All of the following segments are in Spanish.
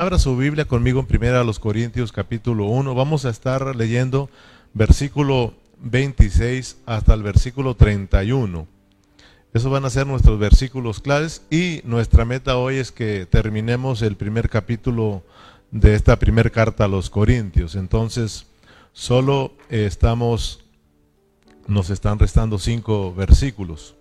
Abra su Biblia conmigo en Primera a los Corintios capítulo 1. Vamos a estar leyendo versículo 26 hasta el versículo 31. Esos van a ser nuestros versículos claves y nuestra meta hoy es que terminemos el primer capítulo de esta primera carta a los Corintios. Entonces, solo estamos, nos están restando cinco versículos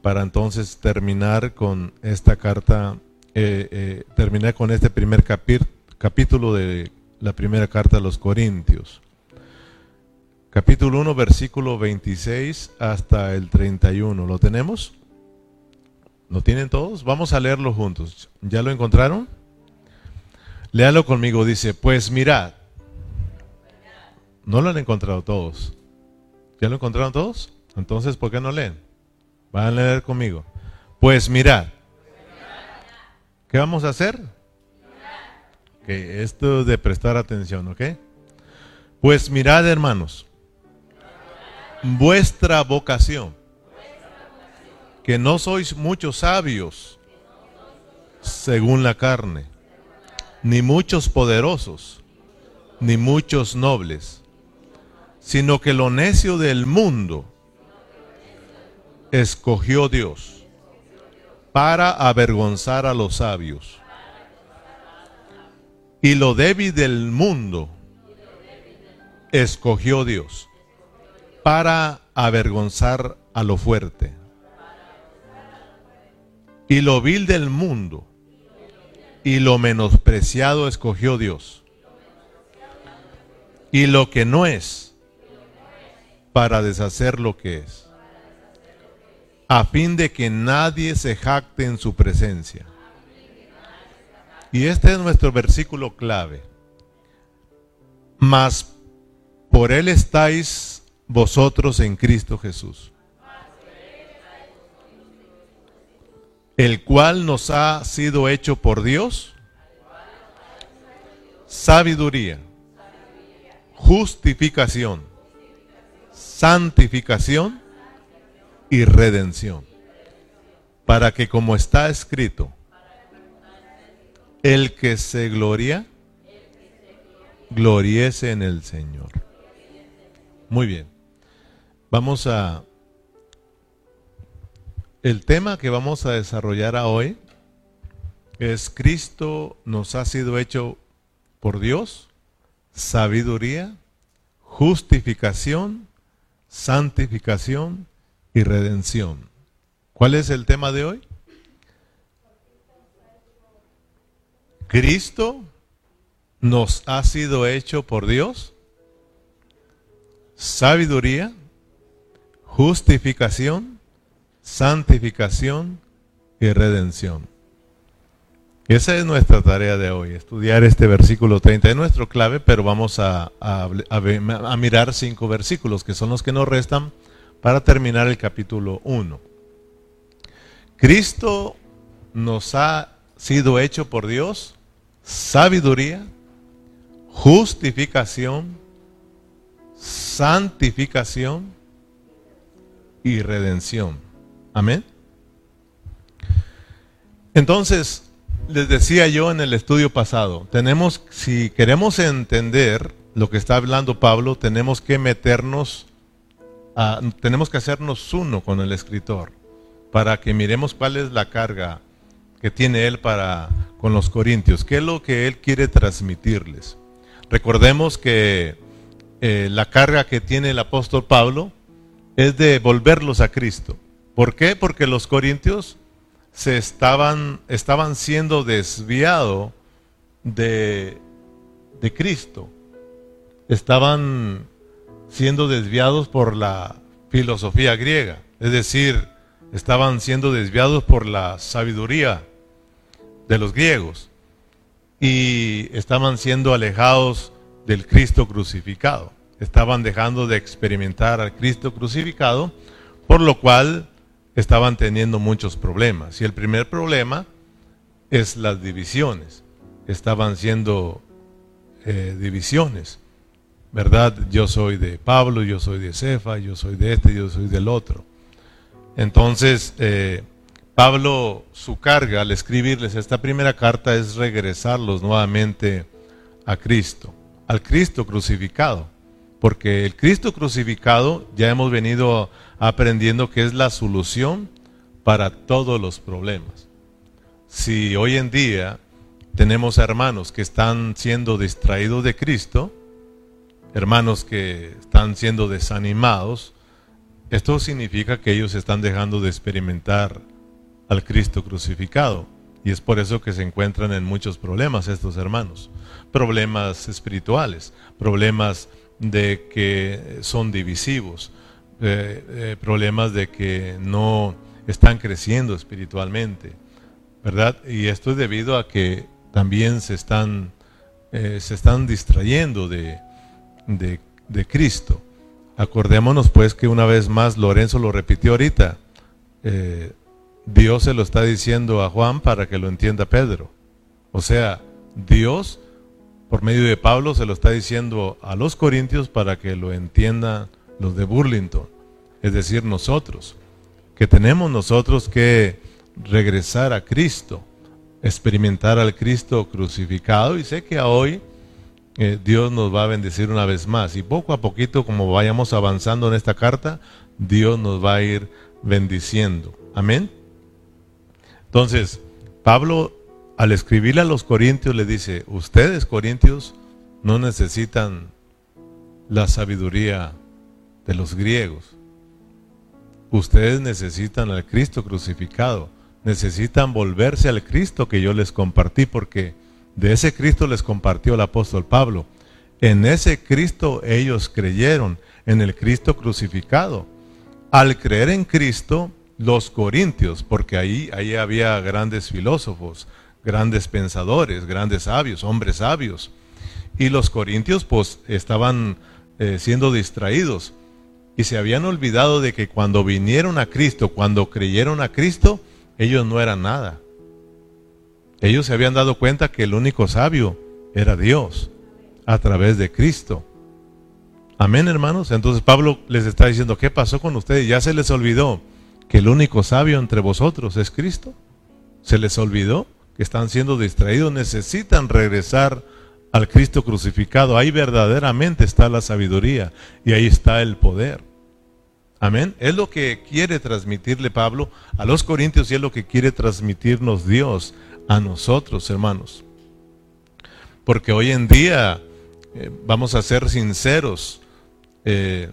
para entonces terminar con esta carta, eh, eh, terminar con este primer capítulo de la primera carta a los Corintios. Capítulo 1, versículo 26 hasta el 31. ¿Lo tenemos? ¿Lo tienen todos? Vamos a leerlo juntos. ¿Ya lo encontraron? Léalo conmigo. Dice, pues mirad. No lo han encontrado todos. ¿Ya lo encontraron todos? Entonces, ¿por qué no leen? Van a leer conmigo. Pues mirad. ¿Qué vamos a hacer? Que esto de prestar atención, ¿ok? Pues mirad, hermanos, vuestra vocación, que no sois muchos sabios según la carne, ni muchos poderosos, ni muchos nobles, sino que lo necio del mundo escogió Dios para avergonzar a los sabios. Y lo débil del mundo escogió Dios para avergonzar a lo fuerte. Y lo vil del mundo y lo menospreciado escogió Dios. Y lo que no es para deshacer lo que es a fin de que nadie se jacte en su presencia. Y este es nuestro versículo clave. Mas por él estáis vosotros en Cristo Jesús, el cual nos ha sido hecho por Dios sabiduría, justificación, santificación y redención. Para que como está escrito, el que se gloria, gloriese en el Señor. Muy bien. Vamos a... El tema que vamos a desarrollar hoy es Cristo nos ha sido hecho por Dios, sabiduría, justificación, santificación y redención. ¿Cuál es el tema de hoy? Cristo nos ha sido hecho por Dios sabiduría, justificación, santificación y redención. Esa es nuestra tarea de hoy, estudiar este versículo 30. Es nuestro clave, pero vamos a, a, a mirar cinco versículos que son los que nos restan para terminar el capítulo 1. Cristo nos ha sido hecho por Dios sabiduría, justificación, santificación y redención. Amén. Entonces, les decía yo en el estudio pasado, tenemos, si queremos entender lo que está hablando Pablo, tenemos que meternos Ah, tenemos que hacernos uno con el escritor para que miremos cuál es la carga que tiene él para con los corintios, qué es lo que él quiere transmitirles. Recordemos que eh, la carga que tiene el apóstol Pablo es de volverlos a Cristo. ¿Por qué? Porque los corintios se estaban, estaban siendo desviados de, de Cristo. Estaban siendo desviados por la filosofía griega, es decir, estaban siendo desviados por la sabiduría de los griegos y estaban siendo alejados del Cristo crucificado. Estaban dejando de experimentar al Cristo crucificado, por lo cual estaban teniendo muchos problemas. Y el primer problema es las divisiones. Estaban siendo eh, divisiones. ¿Verdad? Yo soy de Pablo, yo soy de Cefa, yo soy de este, yo soy del otro. Entonces, eh, Pablo, su carga al escribirles esta primera carta es regresarlos nuevamente a Cristo, al Cristo crucificado, porque el Cristo crucificado ya hemos venido aprendiendo que es la solución para todos los problemas. Si hoy en día tenemos hermanos que están siendo distraídos de Cristo, hermanos que están siendo desanimados, esto significa que ellos están dejando de experimentar al Cristo crucificado. Y es por eso que se encuentran en muchos problemas estos hermanos. Problemas espirituales, problemas de que son divisivos, eh, eh, problemas de que no están creciendo espiritualmente, ¿verdad? Y esto es debido a que también se están, eh, se están distrayendo de, de, Cristo. Acordémonos pues que una vez más Lorenzo lo repitió ahorita, eh, Dios se lo está diciendo a Juan para que lo entienda Pedro. O sea, Dios por medio de Pablo se lo está diciendo a los corintios para que lo entiendan los de Burlington, es decir, nosotros, que tenemos nosotros que regresar a Cristo, experimentar al Cristo crucificado y sé que hoy eh, Dios nos va a bendecir una vez más. Y poco a poquito, como vayamos avanzando en esta carta, Dios nos va a ir bendiciendo. Amén. Entonces, Pablo, al escribirle a los corintios, le dice, ustedes corintios no necesitan la sabiduría de los griegos. Ustedes necesitan al Cristo crucificado. Necesitan volverse al Cristo que yo les compartí porque de ese Cristo les compartió el apóstol Pablo. En ese Cristo ellos creyeron, en el Cristo crucificado. Al creer en Cristo, los corintios, porque ahí, ahí había grandes filósofos, grandes pensadores, grandes sabios, hombres sabios. Y los corintios pues estaban eh, siendo distraídos y se habían olvidado de que cuando vinieron a Cristo, cuando creyeron a Cristo, ellos no eran nada. Ellos se habían dado cuenta que el único sabio era Dios a través de Cristo. Amén, hermanos. Entonces Pablo les está diciendo, ¿qué pasó con ustedes? Ya se les olvidó que el único sabio entre vosotros es Cristo. Se les olvidó que están siendo distraídos, necesitan regresar al Cristo crucificado. Ahí verdaderamente está la sabiduría y ahí está el poder. Amén. Es lo que quiere transmitirle Pablo a los corintios y es lo que quiere transmitirnos Dios a nosotros, hermanos. Porque hoy en día, eh, vamos a ser sinceros, eh,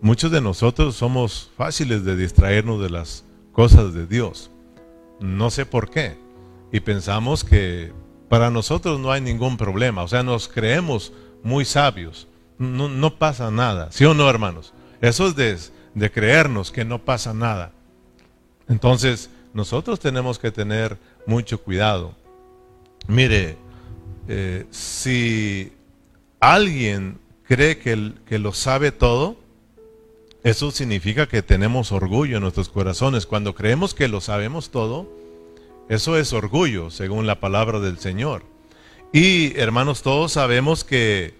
muchos de nosotros somos fáciles de distraernos de las cosas de Dios. No sé por qué. Y pensamos que para nosotros no hay ningún problema. O sea, nos creemos muy sabios. No, no pasa nada. ¿Sí o no, hermanos? Eso es de, de creernos que no pasa nada. Entonces, nosotros tenemos que tener mucho cuidado. Mire, eh, si alguien cree que, que lo sabe todo, eso significa que tenemos orgullo en nuestros corazones. Cuando creemos que lo sabemos todo, eso es orgullo, según la palabra del Señor. Y hermanos, todos sabemos que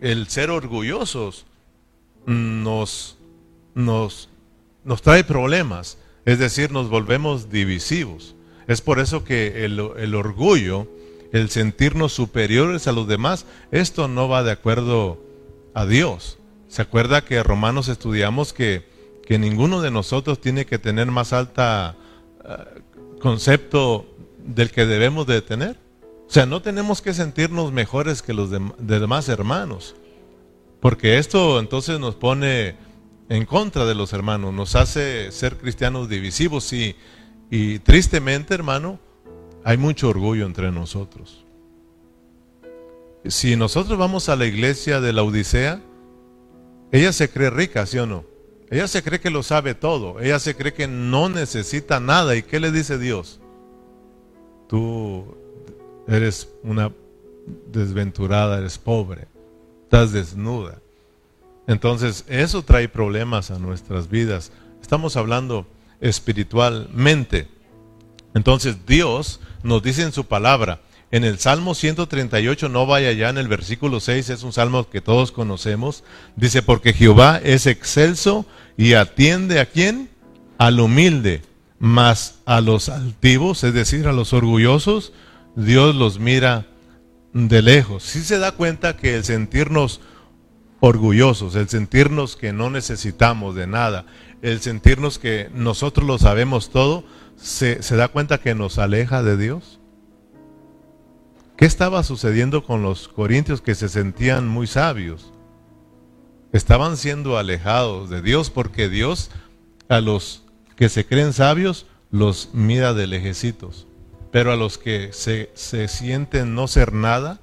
el ser orgullosos nos, nos, nos trae problemas. Es decir, nos volvemos divisivos. Es por eso que el, orgullo, el sentirnos superiores a los demás, esto no va de acuerdo a Dios. ¿Se acuerda que Romanos estudiamos que, que ninguno de nosotros tiene que tener más alta eh, concepto del que debemos de tener? O sea, no tenemos que sentirnos mejores que los demás hermanos, porque esto entonces nos pone en contra de los hermanos, nos hace ser cristianos divisivos y, y tristemente, hermano, hay mucho orgullo entre nosotros. Si nosotros vamos a la iglesia de la Odisea, ella se cree rica, ¿sí o no? Ella se cree que lo sabe todo, ella se cree que no necesita nada. ¿Y qué le dice Dios? Tú eres una desventurada, eres pobre, estás desnuda. Entonces, eso trae problemas a nuestras vidas. Estamos hablando espiritualmente. Entonces, Dios nos dice en su palabra, en el Salmo 138, no vaya ya en el versículo 6, es un salmo que todos conocemos, dice, porque Jehová es excelso y atiende a quién? al humilde, mas a los altivos, es decir, a los orgullosos, Dios los mira de lejos. Si se da cuenta que el sentirnos orgullosos, el sentirnos que no necesitamos de nada, el sentirnos que nosotros lo sabemos todo, se, se da cuenta que nos aleja de Dios. ¿Qué estaba sucediendo con los corintios que se sentían muy sabios? Estaban siendo alejados de Dios porque Dios a los que se creen sabios los mira de lejecitos. Pero a los que se, se sienten no ser nada,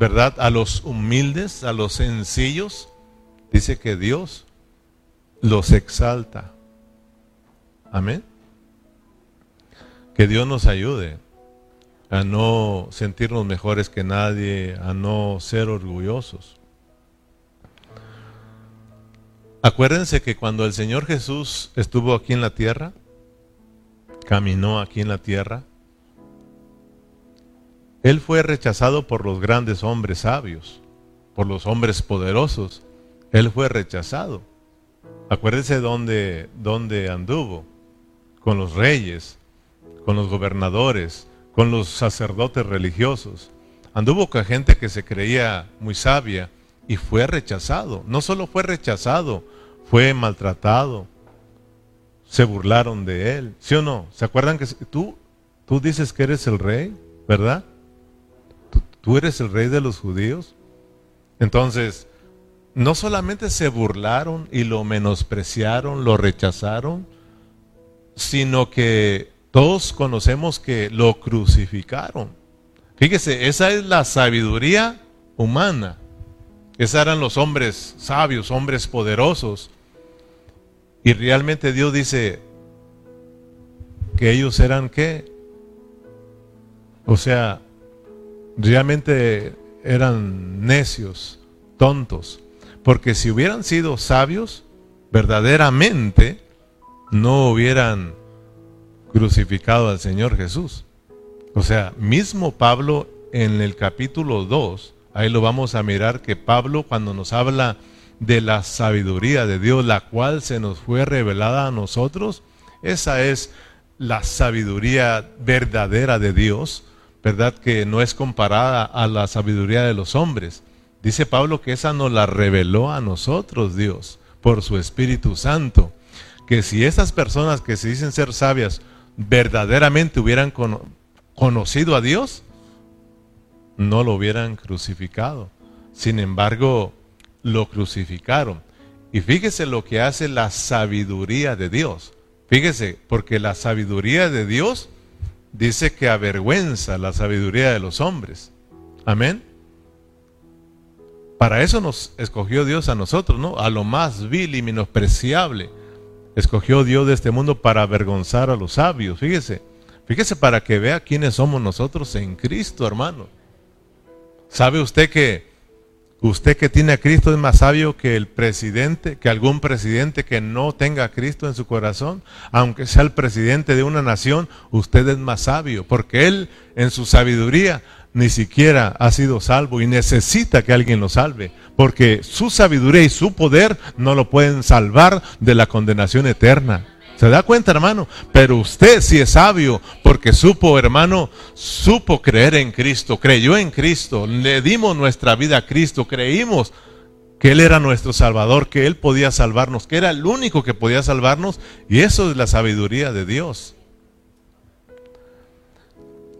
¿verdad? A los humildes, a los sencillos, dice que Dios los exalta. Amén. Que Dios nos ayude a no sentirnos mejores que nadie, a no ser orgullosos. Acuérdense que cuando el Señor Jesús estuvo aquí en la tierra, caminó aquí en la tierra, Él fue rechazado por los grandes hombres sabios, por los hombres poderosos. Él fue rechazado. Acuérdense dónde, dónde anduvo, con los reyes, con los gobernadores, con los sacerdotes religiosos. Anduvo con gente que se creía muy sabia y fue rechazado. No solo fue rechazado, fue maltratado. Se burlaron de él. ¿Sí o no? ¿Se acuerdan que tú, tú dices que eres el rey, verdad? ¿Tú eres el rey de los judíos? Entonces, no solamente se burlaron y lo menospreciaron, lo rechazaron, sino que todos conocemos que lo crucificaron. Fíjese, esa es la sabiduría humana. Esos eran los hombres sabios, hombres poderosos. Y realmente Dios dice que ellos eran qué? O sea, realmente eran necios, tontos. Porque si hubieran sido sabios, verdaderamente no hubieran crucificado al Señor Jesús. O sea, mismo Pablo en el capítulo 2, ahí lo vamos a mirar que Pablo cuando nos habla de la sabiduría de Dios, la cual se nos fue revelada a nosotros, esa es la sabiduría verdadera de Dios, ¿verdad? Que no es comparada a la sabiduría de los hombres. Dice Pablo que esa nos la reveló a nosotros Dios por su Espíritu Santo. Que si esas personas que se dicen ser sabias verdaderamente hubieran conocido a Dios, no lo hubieran crucificado. Sin embargo, lo crucificaron. Y fíjese lo que hace la sabiduría de Dios. Fíjese, porque la sabiduría de Dios dice que avergüenza la sabiduría de los hombres. Amén. Para eso nos escogió Dios a nosotros, ¿no? A lo más vil y menospreciable. Escogió Dios de este mundo para avergonzar a los sabios. Fíjese, fíjese para que vea quiénes somos nosotros en Cristo, hermano. ¿Sabe usted que usted que tiene a Cristo es más sabio que el presidente, que algún presidente que no tenga a Cristo en su corazón? Aunque sea el presidente de una nación, usted es más sabio, porque él en su sabiduría ni siquiera ha sido salvo y necesita que alguien lo salve, porque su sabiduría y su poder no lo pueden salvar de la condenación eterna. ¿Se da cuenta, hermano? Pero usted sí es sabio, porque supo, hermano, supo creer en Cristo, creyó en Cristo, le dimos nuestra vida a Cristo, creímos que Él era nuestro Salvador, que Él podía salvarnos, que era el único que podía salvarnos, y eso es la sabiduría de Dios.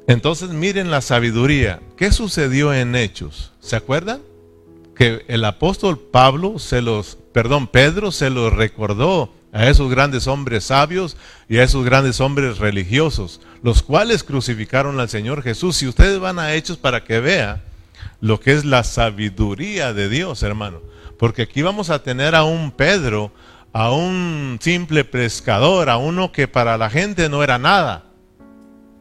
Entonces miren la sabiduría. ¿Qué sucedió en Hechos? ¿Se acuerdan? Que el apóstol Pablo se los, perdón, Pedro se los recordó a esos grandes hombres sabios y a esos grandes hombres religiosos, los cuales crucificaron al Señor Jesús. Si ustedes van a Hechos para que vea lo que es la sabiduría de Dios, hermano, porque aquí vamos a tener a un Pedro, a un simple pescador, a uno que para la gente no era nada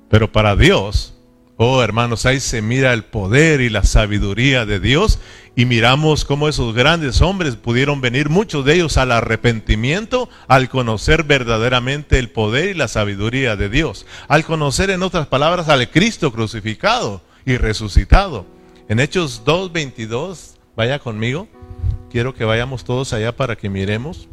pero para Dios, oh hermanos, ahí se mira el poder y la sabiduría de Dios y miramos cómo esos grandes hombres pudieron venir, muchos de ellos al arrepentimiento, al conocer verdaderamente el poder y la sabiduría de Dios, al conocer en otras palabras al Cristo crucificado y resucitado. En Hechos 2.22, vaya conmigo, quiero que vayamos todos allá para que miremos.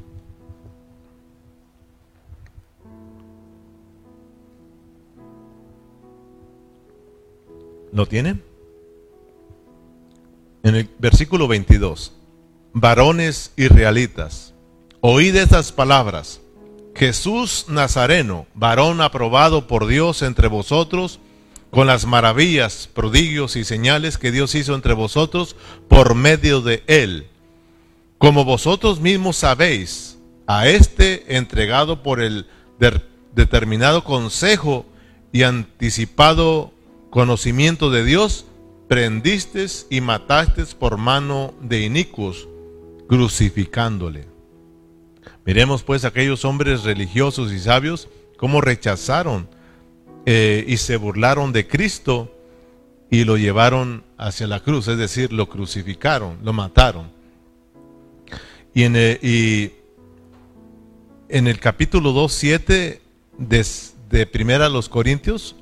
¿Lo tienen? En el versículo 22. Varones israelitas, oíd estas palabras. Jesús Nazareno, varón aprobado por Dios entre vosotros, con las maravillas, prodigios y señales que Dios hizo entre vosotros por medio de él. Como vosotros mismos sabéis, a este entregado por el determinado consejo y anticipado conocimiento de Dios, prendiste y mataste por mano de inicuos, crucificándole. Miremos pues aquellos hombres religiosos y sabios cómo rechazaron eh, y se burlaron de Cristo y lo llevaron hacia la cruz, es decir, lo crucificaron, lo mataron. Y en en el capítulo 2, 7 de, de Primera a los Corintios,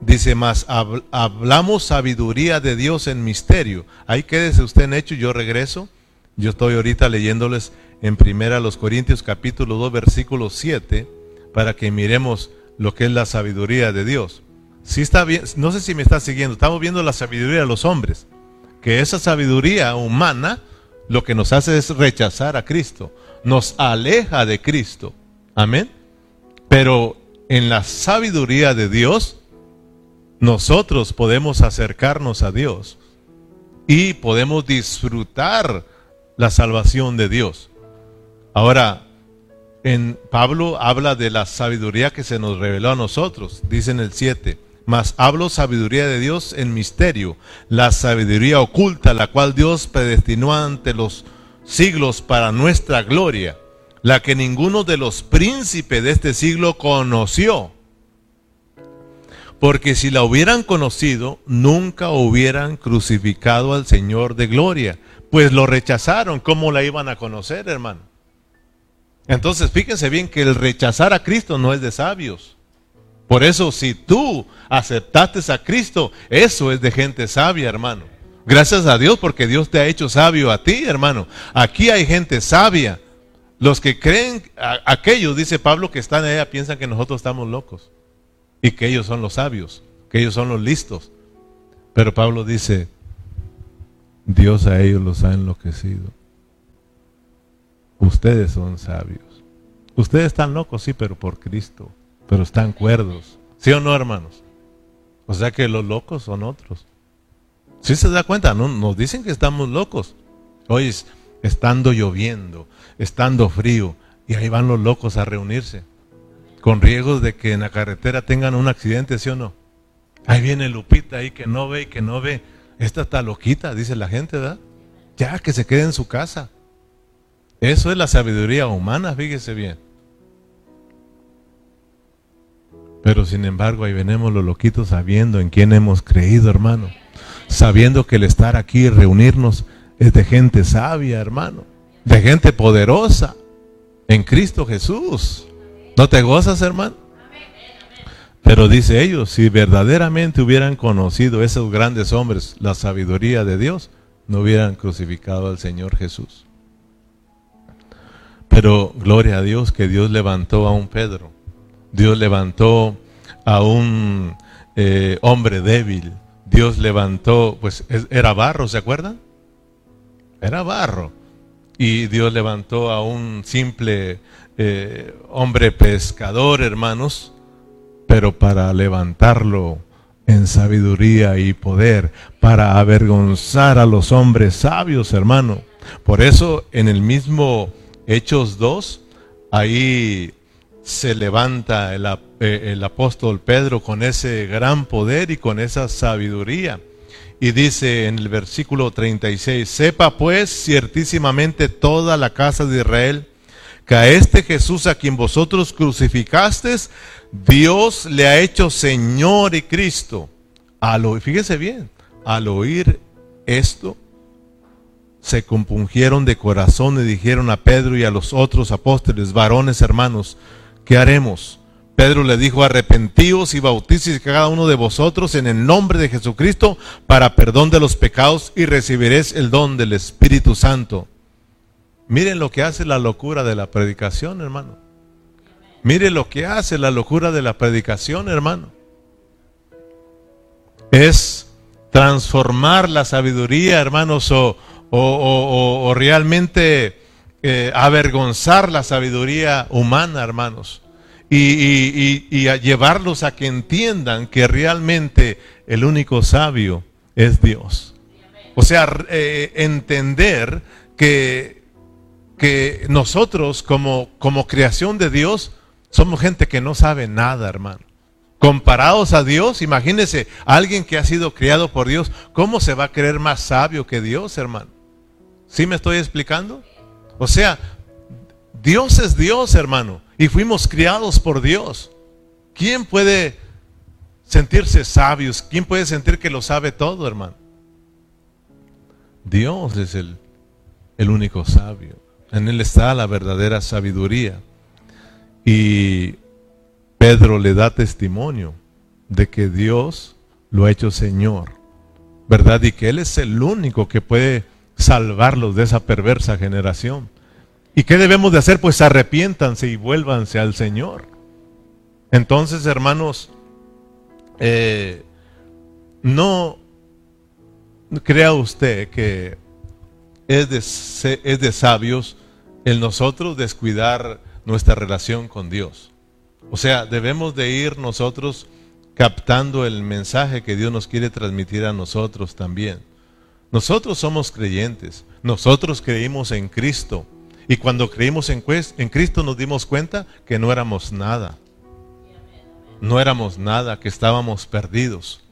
dice más, hablamos sabiduría de Dios en misterio. Ahí quédese usted en hecho, yo regreso. Yo estoy ahorita leyéndoles en Primera los Corintios capítulo 2 versículo 7 para que miremos lo que es la sabiduría de Dios. Si está bien, no sé si me está siguiendo, estamos viendo la sabiduría de los hombres, que esa sabiduría humana lo que nos hace es rechazar a Cristo, nos aleja de Cristo. Amén. Pero en la sabiduría de Dios, nosotros podemos acercarnos a Dios y podemos disfrutar la salvación de Dios. Ahora, en Pablo habla de la sabiduría que se nos reveló a nosotros, dice en el 7. Mas hablo sabiduría de Dios en misterio, la sabiduría oculta, la cual Dios predestinó ante los siglos para nuestra gloria, la que ninguno de los príncipes de este siglo conoció. Porque si la hubieran conocido, nunca hubieran crucificado al Señor de gloria, pues lo rechazaron. ¿Cómo la iban a conocer, hermano? Entonces, fíjense bien que el rechazar a Cristo no es de sabios. Por eso, si tú aceptaste a Cristo, eso es de gente sabia, hermano. Gracias a Dios porque Dios te ha hecho sabio a ti, hermano. Aquí hay gente sabia. Los que creen, aquellos, dice Pablo, que están allá, piensan que nosotros estamos locos. Y que ellos son los sabios, que ellos son los listos. Pero Pablo dice, Dios a ellos los ha enloquecido. Ustedes son sabios. Ustedes están locos, sí, pero por Cristo. Pero están cuerdos. ¿Sí o no, hermanos? O sea que los locos son otros. ¿Sí se da cuenta? No, nos dicen que estamos locos. Hoy estando lloviendo, estando frío, y ahí van los locos a reunirse. Con riesgos de que en la carretera tengan un accidente, ¿sí o no? Ahí viene Lupita ahí que no ve y que no ve. Esta está loquita, dice la gente, ¿verdad? Ya que se quede en su casa. Eso es la sabiduría humana, fíjese bien. Pero sin embargo, ahí venimos los loquitos sabiendo en quién hemos creído, hermano. Sabiendo que el estar aquí y reunirnos es de gente sabia, hermano. De gente poderosa en Cristo Jesús. ¿No te gozas, hermano? Pero dice ellos, si verdaderamente hubieran conocido esos grandes hombres la sabiduría de Dios, no hubieran crucificado al Señor Jesús. Pero gloria a Dios que Dios levantó a un Pedro. Dios levantó a un eh, hombre débil. Dios levantó, pues era barro, ¿se acuerdan? Era barro. Y Dios levantó a un simple eh, hombre pescador, hermanos, pero para levantarlo en sabiduría y poder, para avergonzar a los hombres sabios, hermano. Por eso en el mismo Hechos 2, ahí se levanta eh, el, apóstol Pedro con ese gran poder y con esa sabiduría. Y dice en el versículo 36, sepa pues ciertísimamente toda la casa de Israel que a este Jesús a quien vosotros crucificasteis, Dios le ha hecho Señor y Cristo. Al, fíjese bien, al oír esto, se compungieron de corazón y dijeron a Pedro y a los otros apóstoles, varones hermanos, ¿qué haremos? Pedro le dijo, arrepentíos y bautíceos cada uno de vosotros en el nombre de Jesucristo para perdón de los pecados y recibiréis el don del Espíritu Santo. Miren lo que hace la locura de la predicación, hermano. Miren lo que hace la locura de la predicación, hermano. Es transformar la sabiduría, hermanos, o, realmente eh, avergonzar la sabiduría humana, hermanos. Y, llevarlos a que entiendan que realmente el único sabio es Dios. O sea, eh, entender que, que nosotros como, como creación de Dios somos gente que no sabe nada, hermano. Comparados a Dios, imagínese, alguien que ha sido criado por Dios, ¿cómo se va a creer más sabio que Dios, hermano? ¿Sí me estoy explicando? O sea, Dios es Dios, hermano, y fuimos criados por Dios. ¿Quién puede sentirse sabios? ¿Quién puede sentir que lo sabe todo, hermano? Dios es el, el único sabio. En Él está la verdadera sabiduría. Y Pedro le da testimonio de que Dios lo ha hecho Señor, ¿verdad? Y que Él es el único que puede salvarlos de esa perversa generación. ¿Y qué debemos de hacer? Pues arrepiéntanse y vuélvanse al Señor. Entonces, hermanos, eh, no crea usted que es de, es de sabios el nosotros descuidar nuestra relación con Dios. O sea, debemos de ir nosotros captando el mensaje que Dios nos quiere transmitir a nosotros también. Nosotros somos creyentes, nosotros creímos en Cristo y cuando creímos en, en Cristo nos dimos cuenta que no éramos nada. No éramos nada, que estábamos perdidos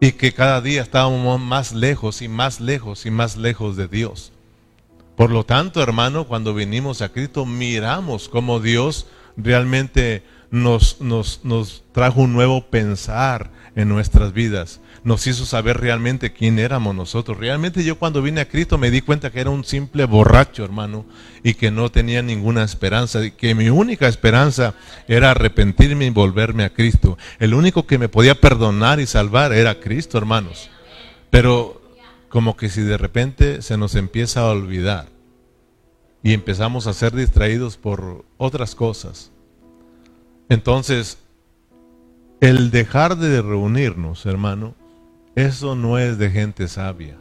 y que cada día estábamos más lejos y más lejos y más lejos de Dios. Por lo tanto, hermano, cuando vinimos a Cristo miramos cómo Dios realmente nos, nos, nos trajo un nuevo pensar en nuestras vidas. Nos hizo saber realmente quién éramos nosotros. Realmente yo cuando vine a Cristo me di cuenta que era un simple borracho, hermano, y que no tenía ninguna esperanza, y que mi única esperanza era arrepentirme y volverme a Cristo. El único que me podía perdonar y salvar era Cristo, hermanos. Pero como que si de repente se nos empieza a olvidar y empezamos a ser distraídos por otras cosas. Entonces, el dejar de reunirnos, hermano, eso no es de gente sabia.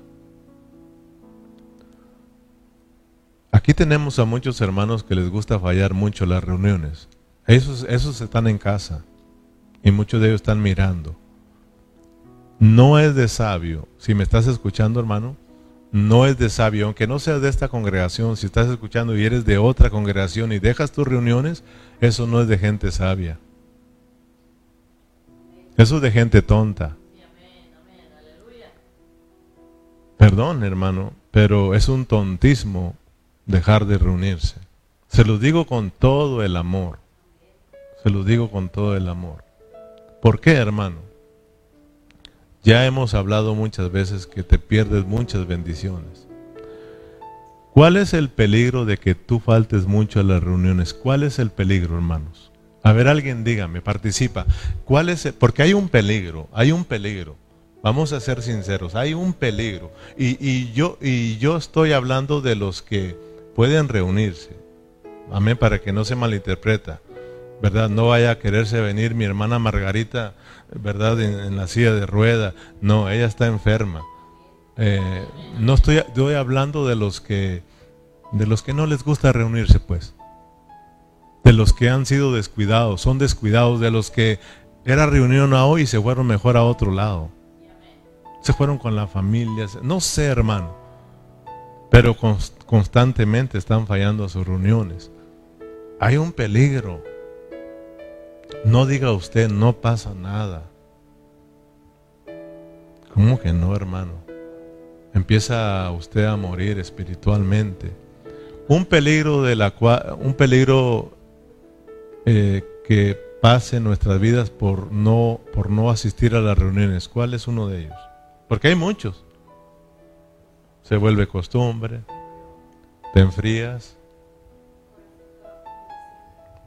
Aquí tenemos a muchos hermanos que les gusta fallar mucho las reuniones. Esos, esos están en casa y muchos de ellos están mirando. No es de sabio, si me estás escuchando hermano, no es de sabio, aunque no seas de esta congregación, si estás escuchando y eres de otra congregación y dejas tus reuniones, eso no es de gente sabia. Eso es de gente tonta. Perdón, hermano, pero es un tontismo dejar de reunirse. Se lo digo con todo el amor. Se lo digo con todo el amor. ¿Por qué, hermano? Ya hemos hablado muchas veces que te pierdes muchas bendiciones. ¿Cuál es el peligro de que tú faltes mucho a las reuniones? ¿Cuál es el peligro, hermanos? A ver, alguien dígame, participa. ¿Cuál es? Porque hay un peligro, hay un peligro. Vamos a ser sinceros, hay un peligro. Y, y, yo, y yo estoy hablando de los que pueden reunirse. Amén, para que no se malinterpreta. ¿Verdad? No vaya a quererse venir mi hermana Margarita ¿verdad? En, la silla de rueda. No, ella está enferma. Eh, no estoy, estoy hablando de los que de los que no les gusta reunirse, pues. De los que han sido descuidados, son descuidados, de los que era reunión a hoy y se fueron mejor a otro lado. Se fueron con la familia, no sé, hermano. Pero constantemente están fallando a sus reuniones. Hay un peligro no diga usted, no pasa nada. ¿Cómo que no, hermano? Empieza usted a morir espiritualmente. Un peligro de la cual, un peligro eh, que pase en nuestras vidas por no, por no asistir a las reuniones. ¿Cuál es uno de ellos? Porque hay muchos. Se vuelve costumbre, te enfrías,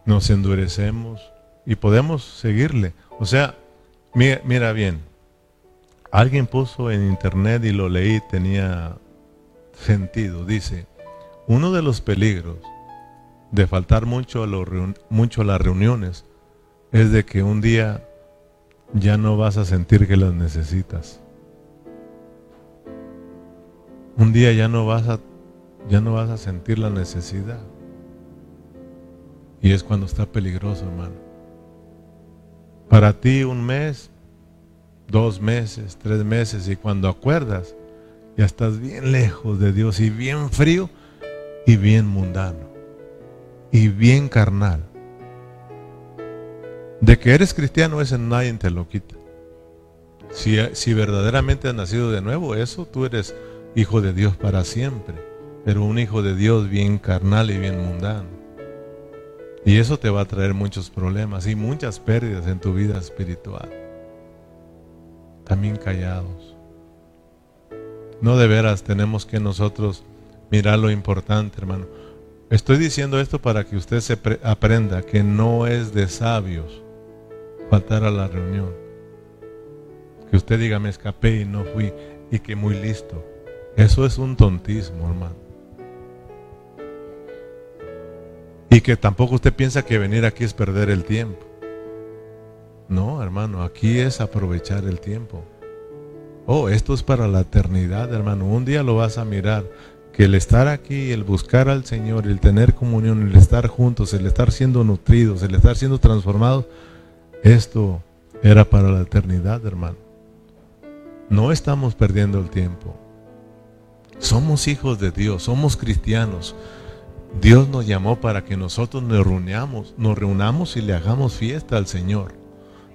nos endurecemos, y podemos seguirle. O sea, mira, bien, alguien puso en internet y lo leí, tenía sentido. Dice, uno de los peligros de faltar mucho a, mucho a las reuniones es de que un día ya no vas a sentir que las necesitas. un día ya no vas a ya no vas a sentir la necesidad. Y es cuando está peligroso, hermano. Para ti un mes, dos meses, tres meses, y cuando acuerdas, ya estás bien lejos de Dios y bien frío y bien mundano y bien carnal. De que eres cristiano, ese nadie te lo quita. Si, si verdaderamente has nacido de nuevo, eso tú eres hijo de Dios para siempre, pero un hijo de Dios bien carnal y bien mundano. Y eso te va a traer muchos problemas y muchas pérdidas en tu vida espiritual. También callados. No de veras tenemos que nosotros mirar lo importante, hermano. Estoy diciendo esto para que usted se aprenda que no es de sabios faltar a la reunión. Que usted diga, me escapé y no fui y que muy listo. Eso es un tontismo, hermano. Y que tampoco usted piensa que venir aquí es perder el tiempo. No, hermano, aquí es aprovechar el tiempo. Oh, esto es para la eternidad, hermano. Un día lo vas a mirar. Que el estar aquí, el buscar al Señor, el tener comunión, el estar juntos, el estar siendo nutridos, el estar siendo transformados, esto era para la eternidad, hermano. No estamos perdiendo el tiempo. Somos hijos de Dios, somos cristianos. Dios nos llamó para que nosotros nos reunamos, nos reunamos y le hagamos fiesta al Señor.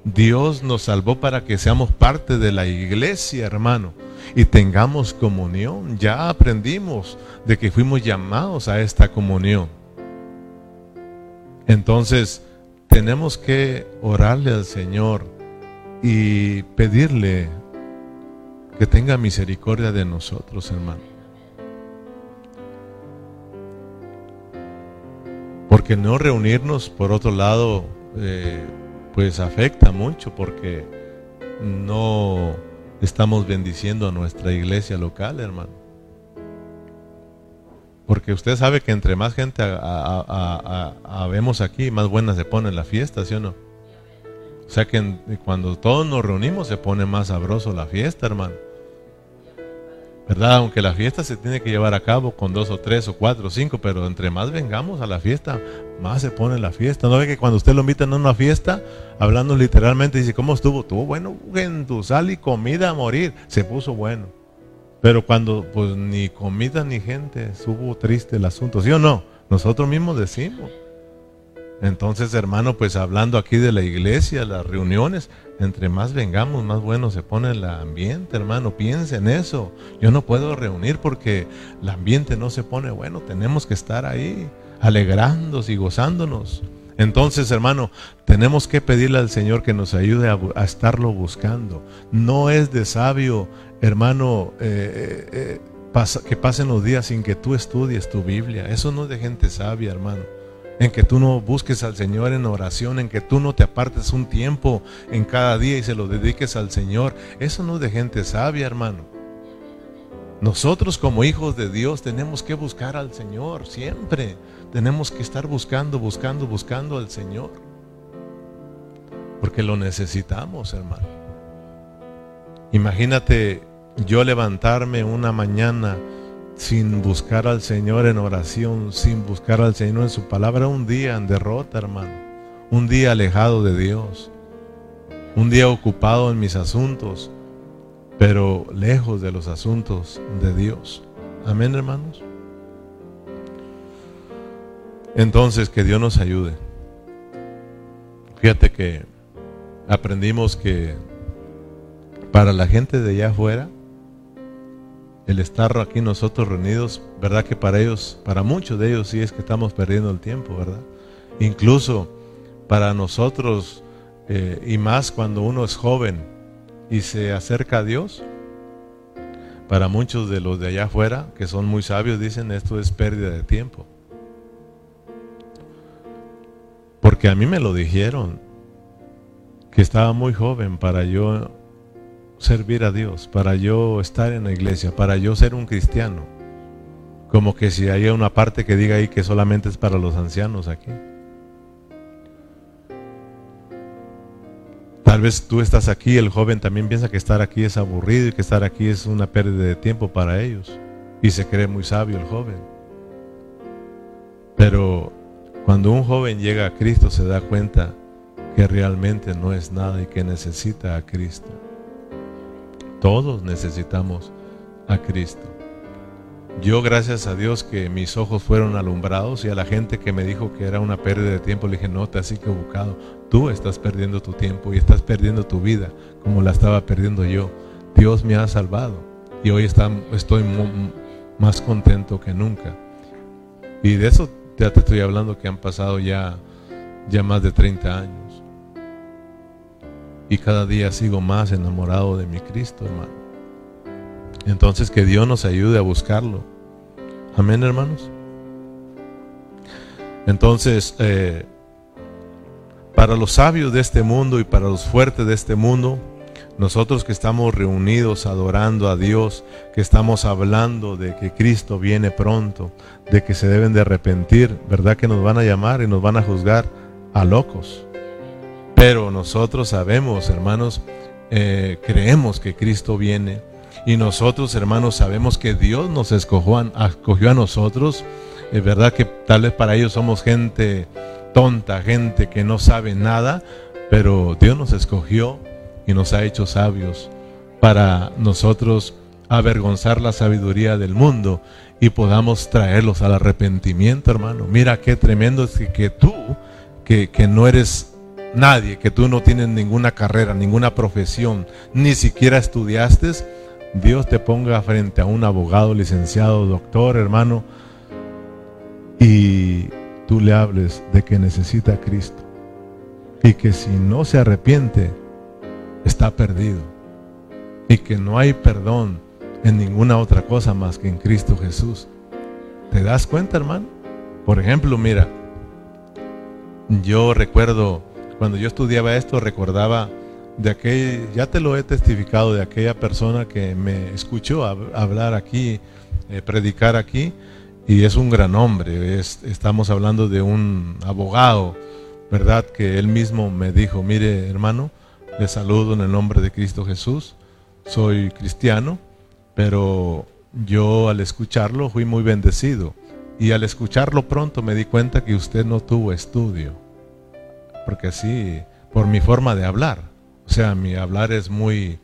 Dios nos salvó para que seamos parte de la iglesia, hermano, y tengamos comunión. Ya aprendimos de que fuimos llamados a esta comunión. Entonces, tenemos que orarle al Señor y pedirle que tenga misericordia de nosotros, hermano. Porque no reunirnos, por otro lado, eh, pues afecta mucho porque no estamos bendiciendo a nuestra iglesia local, hermano. Porque usted sabe que entre más gente vemos aquí, más buena se pone la fiesta, ¿sí o no? O sea que cuando todos nos reunimos se pone más sabroso la fiesta, hermano. ¿Verdad? Aunque la fiesta se tiene que llevar a cabo con dos o tres o cuatro o cinco, pero entre más vengamos a la fiesta, más se pone la fiesta. ¿No ve que cuando usted lo invita a una fiesta, hablando literalmente, dice, ¿cómo estuvo? Estuvo bueno, en sal y comida a morir. Se puso bueno. Pero cuando pues ni comida ni gente, estuvo triste el asunto, ¿sí o no? Nosotros mismos decimos. Entonces, hermano, pues hablando aquí de la iglesia, las reuniones, entre más vengamos, más bueno se pone el ambiente, hermano. Piensa en eso. Yo no puedo reunir porque el ambiente no se pone bueno. Tenemos que estar ahí, alegrándonos y gozándonos. Entonces, hermano, tenemos que pedirle al Señor que nos ayude a, estarlo buscando. No es de sabio, hermano, eh, eh, eh, que pasen los días sin que tú estudies tu Biblia. Eso no es de gente sabia, hermano en que tú no busques al Señor en oración, en que tú no te apartes un tiempo en cada día y se lo dediques al Señor. Eso no es de gente sabia, hermano. Nosotros como hijos de Dios tenemos que buscar al Señor siempre. Tenemos que estar buscando, buscando, buscando al Señor. Porque lo necesitamos, hermano. Imagínate yo levantarme una mañana sin buscar al Señor en oración, sin buscar al Señor en su palabra, un día en derrota, hermano, un día alejado de Dios, un día ocupado en mis asuntos, pero lejos de los asuntos de Dios. Amén, hermanos. Entonces, que Dios nos ayude. Fíjate que aprendimos que para la gente de allá afuera, el estar aquí nosotros reunidos, ¿verdad? Que para ellos, para muchos de ellos sí es que estamos perdiendo el tiempo, ¿verdad? Incluso para nosotros, eh, y más cuando uno es joven y se acerca a Dios, para muchos de los de allá afuera, que son muy sabios, dicen esto es pérdida de tiempo. Porque a mí me lo dijeron, que estaba muy joven para yo servir a Dios, para yo estar en la iglesia, para yo ser un cristiano. Como que si hay una parte que diga ahí que solamente es para los ancianos aquí. Tal vez tú estás aquí, el joven también piensa que estar aquí es aburrido y que estar aquí es una pérdida de tiempo para ellos. y se cree muy sabio el joven. Pero cuando un joven llega a Cristo se da cuenta que realmente no es nada y que necesita a Cristo. Todos necesitamos a Cristo. Yo gracias a Dios que mis ojos fueron alumbrados y a la gente que me dijo que era una pérdida de tiempo le dije, no, te has equivocado. Tú estás perdiendo tu tiempo y estás perdiendo tu vida como la estaba perdiendo yo. Dios me ha salvado y hoy estoy más contento que nunca. Y de eso ya te estoy hablando que han pasado ya, ya más de 30 años. Y cada día sigo más enamorado de mi Cristo, hermano. Entonces que Dios nos ayude a buscarlo. Amén, hermanos. Entonces, eh, para los sabios de este mundo y para los fuertes de este mundo, nosotros que estamos reunidos adorando a Dios, que estamos hablando de que Cristo viene pronto, de que se deben de arrepentir, ¿verdad? Que nos van a llamar y nos van a juzgar a locos. Pero nosotros sabemos, hermanos, eh, creemos que Cristo viene y nosotros, hermanos, sabemos que Dios nos escogió a, nosotros. Es verdad que tal vez para ellos somos gente tonta, gente que no sabe nada, pero Dios nos escogió y nos ha hecho sabios para nosotros avergonzar la sabiduría del mundo y podamos traerlos al arrepentimiento, hermano. Mira qué tremendo es que, tú, que, que no eres nadie, que tú no tienes ninguna carrera, ninguna profesión, ni siquiera estudiaste, Dios te ponga frente a un abogado, licenciado, doctor, hermano, y tú le hables de que necesita a Cristo y que si no se arrepiente, está perdido y que no hay perdón en ninguna otra cosa más que en Cristo Jesús. ¿Te das cuenta, hermano? Por ejemplo, mira, yo recuerdo, cuando yo estudiaba esto, recordaba de aquel, ya te lo he testificado, de aquella persona que me escuchó hablar aquí, eh, predicar aquí, y es un gran hombre. estamos hablando de un abogado, ¿verdad? Que él mismo me dijo, mire hermano, le saludo en el nombre de Cristo Jesús, soy cristiano, pero yo al escucharlo fui muy bendecido. Y al escucharlo pronto me di cuenta que usted no tuvo estudio, porque así, por mi forma de hablar. O sea, mi hablar es muy,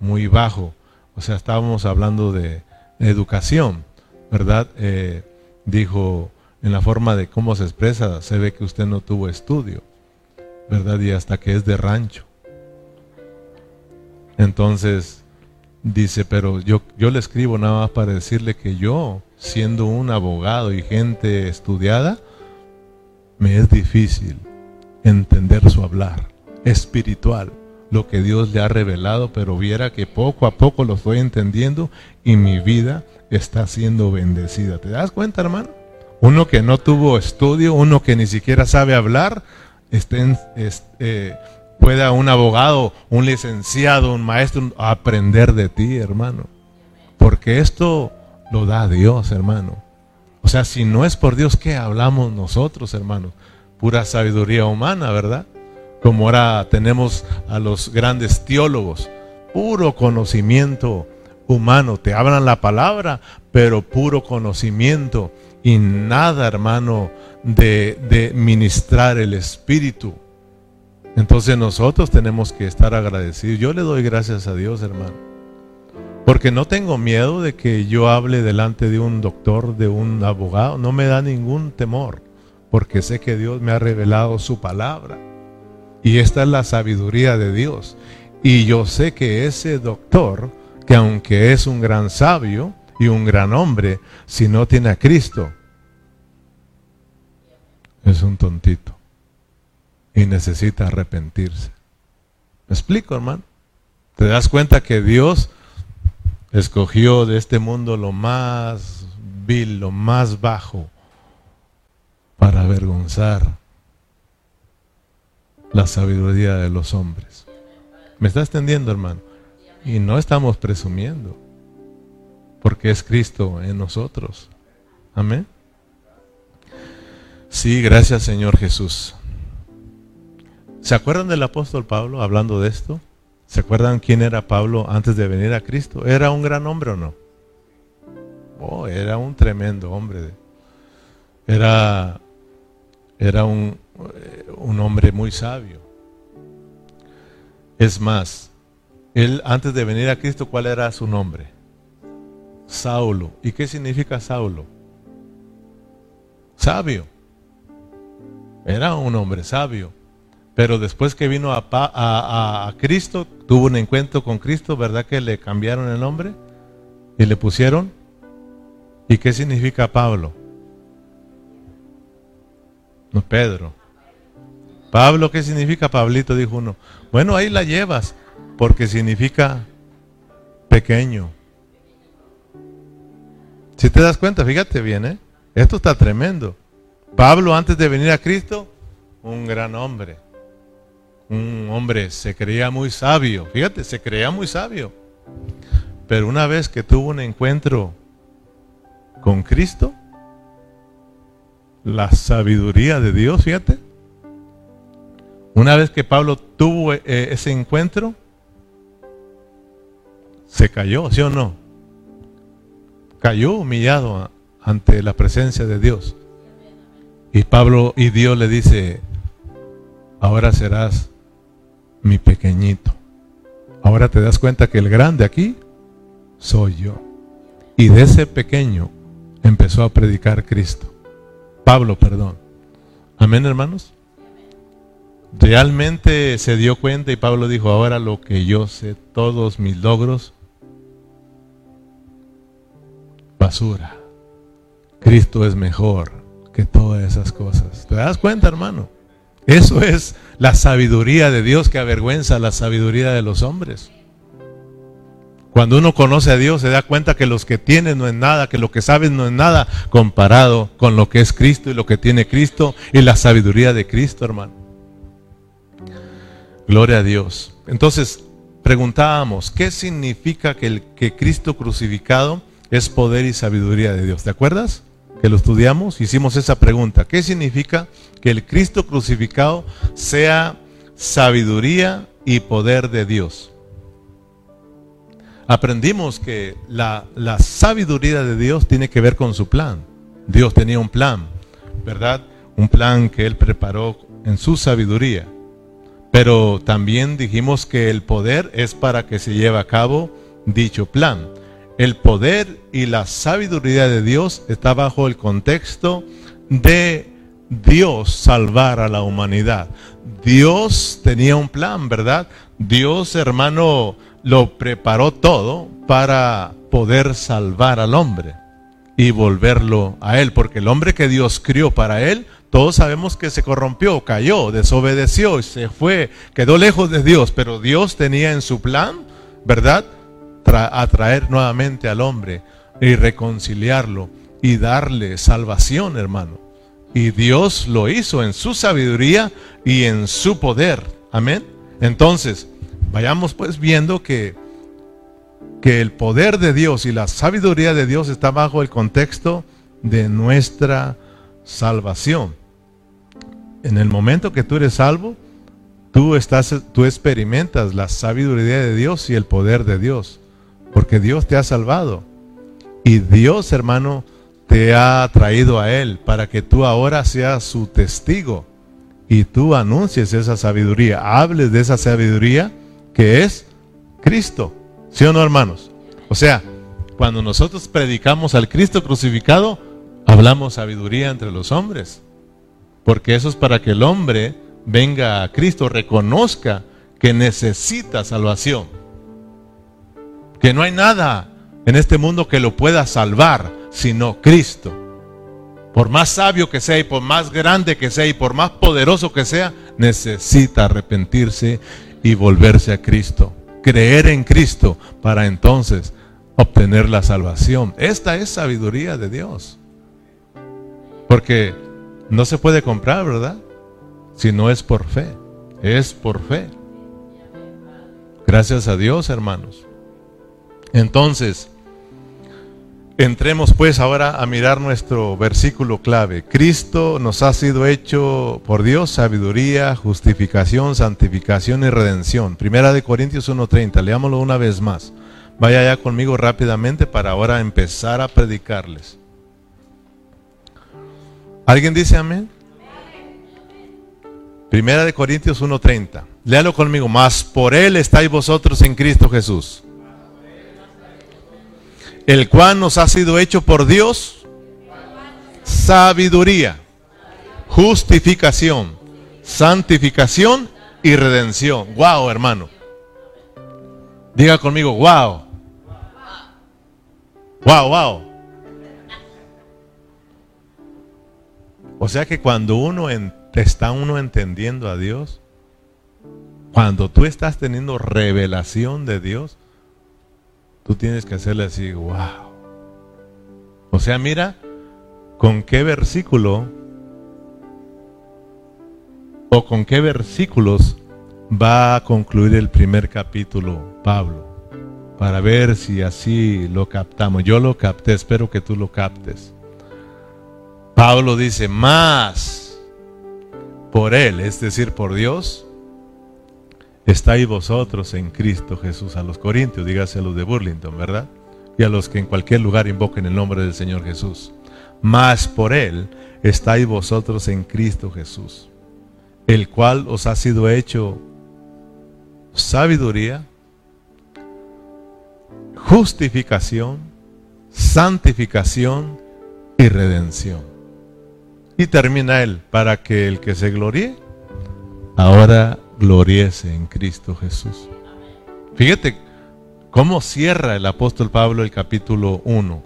muy bajo. O sea, estábamos hablando de educación, ¿verdad? Eh, dijo, en la forma de cómo se expresa, se ve que usted no tuvo estudio, ¿verdad? Y hasta que es de rancho. Entonces, dice, pero yo, yo le escribo nada más para decirle que yo, siendo un abogado y gente estudiada, me es difícil entender su hablar espiritual lo que Dios le ha revelado, pero viera que poco a poco lo estoy entendiendo y mi vida está siendo bendecida. ¿Te das cuenta, hermano? Uno que no tuvo estudio, uno que ni siquiera sabe hablar, estén, eh, pueda un abogado, un licenciado, un maestro aprender de ti, hermano. Porque esto lo da Dios, hermano. O sea, si no es por Dios, ¿qué hablamos nosotros, hermano? Pura sabiduría humana, ¿verdad? como ahora tenemos a los grandes teólogos, puro conocimiento humano, te hablan la palabra, pero puro conocimiento y nada, hermano, de, de ministrar el Espíritu. Entonces nosotros tenemos que estar agradecidos. Yo le doy gracias a Dios, hermano. Porque no tengo miedo de que yo hable delante de un doctor, de un abogado. No me da ningún temor. Porque sé que Dios me ha revelado su palabra. Y esta es la sabiduría de Dios. Y yo sé que ese doctor, que aunque es un gran sabio y un gran hombre, si no tiene a Cristo, es un tontito. Y necesita arrepentirse. ¿Me explico, hermano? ¿Te das cuenta que Dios escogió de este mundo lo más vil, lo más bajo, para avergonzar la sabiduría de los hombres. ¿Me está extendiendo, hermano? Y no estamos presumiendo, porque es Cristo en nosotros. Amén. Sí, gracias Señor Jesús. ¿Se acuerdan del apóstol Pablo hablando de esto? ¿Se acuerdan quién era Pablo antes de venir a Cristo? ¿Era un gran hombre o no? Oh, era un tremendo hombre. Era, era un, eh, un hombre muy sabio. Es más, él antes de venir a Cristo, ¿cuál era su nombre? Saulo. ¿Y qué significa Saulo? Sabio. Era un hombre sabio. Pero después que vino a, a, Cristo, tuvo un encuentro con Cristo, ¿verdad que le cambiaron el nombre? Y le pusieron. ¿Y qué significa Pablo? No, Pedro. Pablo, ¿qué significa Pablito? Dijo uno. Bueno, ahí la llevas, porque significa pequeño. Si te das cuenta, fíjate bien, ¿eh? Esto está tremendo. Pablo, antes de venir a Cristo, un gran hombre. Un hombre se creía muy sabio. Fíjate, se creía muy sabio. Pero una vez que tuvo un encuentro con Cristo, la sabiduría de Dios, fíjate. Una vez que Pablo tuvo eh, ese encuentro, se cayó, ¿sí o no? Cayó humillado ante la presencia de Dios. Y Pablo y Dios le dice, ahora serás mi pequeñito. Ahora te das cuenta que el grande aquí soy yo. Y de ese pequeño empezó a predicar Cristo. Pablo, perdón. Amén, hermanos. Realmente se dio cuenta y Pablo dijo, ahora lo que yo sé, todos mis logros, basura. Cristo es mejor que todas esas cosas. ¿Te das cuenta, hermano? Eso es la sabiduría de Dios que avergüenza la sabiduría de los hombres. Cuando uno conoce a Dios se da cuenta que los que tienen no es nada, que lo que saben no es nada comparado con lo que es Cristo y lo que tiene Cristo y la sabiduría de Cristo, hermano. Gloria a Dios. Entonces, preguntábamos, ¿qué significa que, el, que Cristo crucificado es poder y sabiduría de Dios? ¿Te acuerdas? que lo estudiamos, hicimos esa pregunta. ¿Qué significa que el Cristo crucificado sea sabiduría y poder de Dios? Aprendimos que la, la sabiduría de Dios tiene que ver con su plan. Dios tenía un plan, ¿verdad? Un plan que Él preparó en su sabiduría. Pero también dijimos que el poder es para que se lleve a cabo dicho plan. El poder y la sabiduría de Dios está bajo el contexto de Dios salvar a la humanidad. Dios tenía un plan, ¿verdad? Dios, hermano, lo preparó todo para poder salvar al hombre y volverlo a él, porque el hombre que Dios crió para él, todos sabemos que se corrompió, cayó, desobedeció y se fue, quedó lejos de Dios, pero Dios tenía en su plan, ¿verdad? atraer nuevamente al hombre y reconciliarlo y darle salvación, hermano. Y Dios lo hizo en su sabiduría y en su poder. Amén. Entonces, vayamos pues viendo que, que el poder de Dios y la sabiduría de Dios está bajo el contexto de nuestra salvación. En el momento que tú eres salvo, tú estás tú experimentas la sabiduría de Dios y el poder de Dios. Porque Dios te ha salvado. Y Dios, hermano, te ha traído a Él para que tú ahora seas su testigo y tú anuncies esa sabiduría, hables de esa sabiduría que es Cristo. ¿Sí o no, hermanos? O sea, cuando nosotros predicamos al Cristo crucificado, hablamos sabiduría entre los hombres. Porque eso es para que el hombre venga a Cristo, reconozca que necesita salvación que no hay nada en este mundo que lo pueda salvar sino Cristo. Por más sabio que sea y por más grande que sea y por más poderoso que sea, necesita arrepentirse y volverse a Cristo. Creer en Cristo para entonces obtener la salvación. Esta es sabiduría de Dios. Porque no se puede comprar, ¿verdad? Si no es por fe. Es por fe. Gracias a Dios, hermanos. Entonces, entremos pues ahora a mirar nuestro versículo clave. Cristo nos ha sido hecho por Dios sabiduría, justificación, santificación y redención. Primera de Corintios 1.30, leámoslo una vez más. Vaya ya conmigo rápidamente para ahora empezar a predicarles. ¿Alguien dice amén? Primera de Corintios 1:30. Léalo conmigo. Más por él estáis vosotros en Cristo Jesús. El cual nos ha sido hecho por Dios sabiduría, justificación, santificación y redención. Wow, hermano. Diga conmigo, wow. Wow, wow. O sea que cuando uno está uno entendiendo a Dios, cuando tú estás teniendo revelación de Dios, tú tienes que hacerle así, wow. O sea, mira con qué versículo o con qué versículos va a concluir el primer capítulo Pablo, para ver si así lo captamos. Yo lo capté, espero que tú lo captes. Pablo dice, más por Él, es decir, por Dios, estáis vosotros en Cristo Jesús. A los corintios, dígase a los de Burlington, ¿verdad? Y a los que en cualquier lugar invoquen el nombre del Señor Jesús. Más por Él estáis vosotros en Cristo Jesús, el cual os ha sido hecho sabiduría, justificación, santificación y redención. Y termina él, para que el que se gloríe, ahora gloriese en Cristo Jesús. Fíjate cómo cierra el apóstol Pablo el capítulo 1.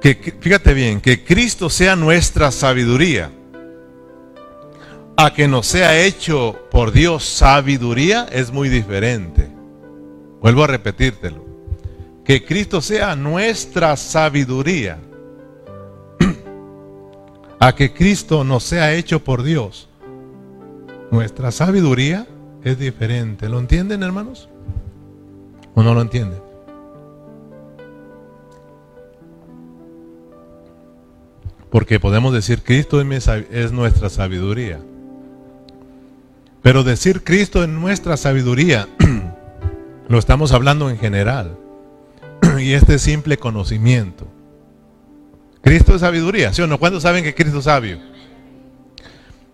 Que, fíjate bien, que Cristo sea nuestra sabiduría a que nos sea hecho por Dios sabiduría es muy diferente. Vuelvo a repetírtelo. Que Cristo sea nuestra sabiduría. a que Cristo nos sea hecho por Dios. Nuestra sabiduría es diferente. ¿Lo entienden, hermanos? ¿O no lo entienden? Porque podemos decir, Cristo es nuestra sabiduría. Pero decir Cristo en nuestra sabiduría, lo estamos hablando en general. y este simple conocimiento. Cristo es sabiduría, ¿sí o no? ¿Cuántos saben que Cristo es sabio?